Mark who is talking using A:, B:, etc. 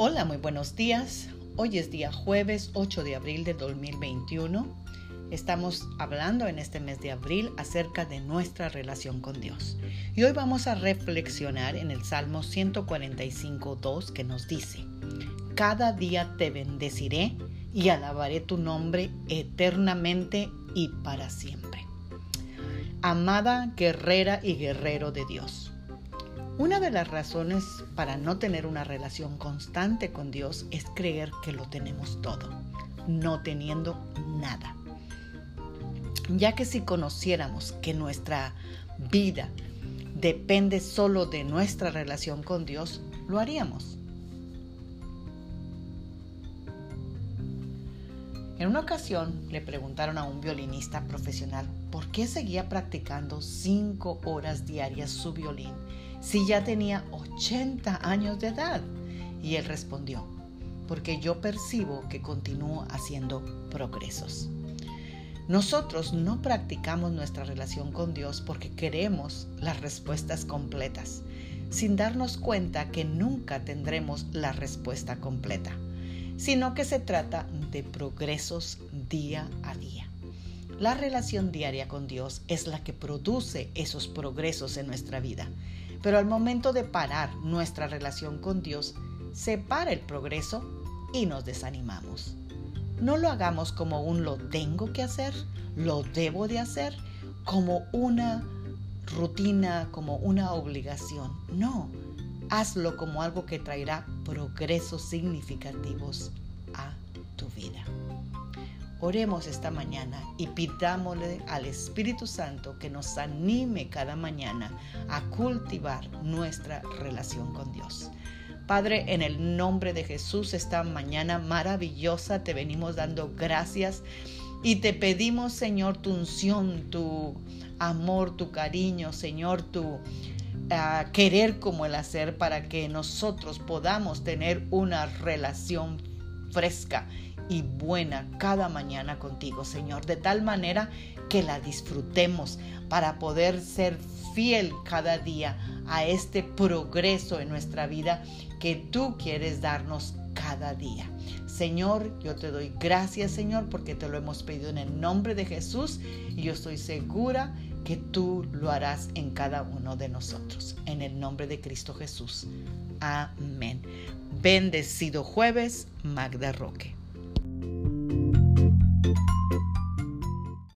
A: Hola, muy buenos días. Hoy es día jueves 8 de abril de 2021. Estamos hablando en este mes de abril acerca de nuestra relación con Dios. Y hoy vamos a reflexionar en el Salmo 145.2 que nos dice, Cada día te bendeciré y alabaré tu nombre eternamente y para siempre. Amada guerrera y guerrero de Dios. Una de las razones para no tener una relación constante con Dios es creer que lo tenemos todo, no teniendo nada. Ya que si conociéramos que nuestra vida depende solo de nuestra relación con Dios, lo haríamos. En una ocasión le preguntaron a un violinista profesional por qué seguía practicando cinco horas diarias su violín si ya tenía 80 años de edad? Y él respondió, porque yo percibo que continúo haciendo progresos. Nosotros no practicamos nuestra relación con Dios porque queremos las respuestas completas, sin darnos cuenta que nunca tendremos la respuesta completa, sino que se trata de progresos día a día. La relación diaria con Dios es la que produce esos progresos en nuestra vida pero al momento de parar nuestra relación con Dios, se para el progreso y nos desanimamos. No lo hagamos como un lo tengo que hacer, lo debo de hacer, como una rutina, como una obligación. No, hazlo como algo que traerá progresos significativos a tu vida. Oremos esta mañana y pidámosle al Espíritu Santo que nos anime cada mañana a cultivar nuestra relación con Dios. Padre, en el nombre de Jesús, esta mañana maravillosa te venimos dando gracias y te pedimos, Señor, tu unción, tu amor, tu cariño, Señor, tu ah, querer como el hacer para que nosotros podamos tener una relación fresca y buena cada mañana contigo, Señor, de tal manera que la disfrutemos para poder ser fiel cada día a este progreso en nuestra vida que tú quieres darnos cada día. Señor, yo te doy gracias, Señor, porque te lo hemos pedido en el nombre de Jesús y yo estoy segura que tú lo harás en cada uno de nosotros. En el nombre de Cristo Jesús. Amén. Bendecido jueves, Magda Roque.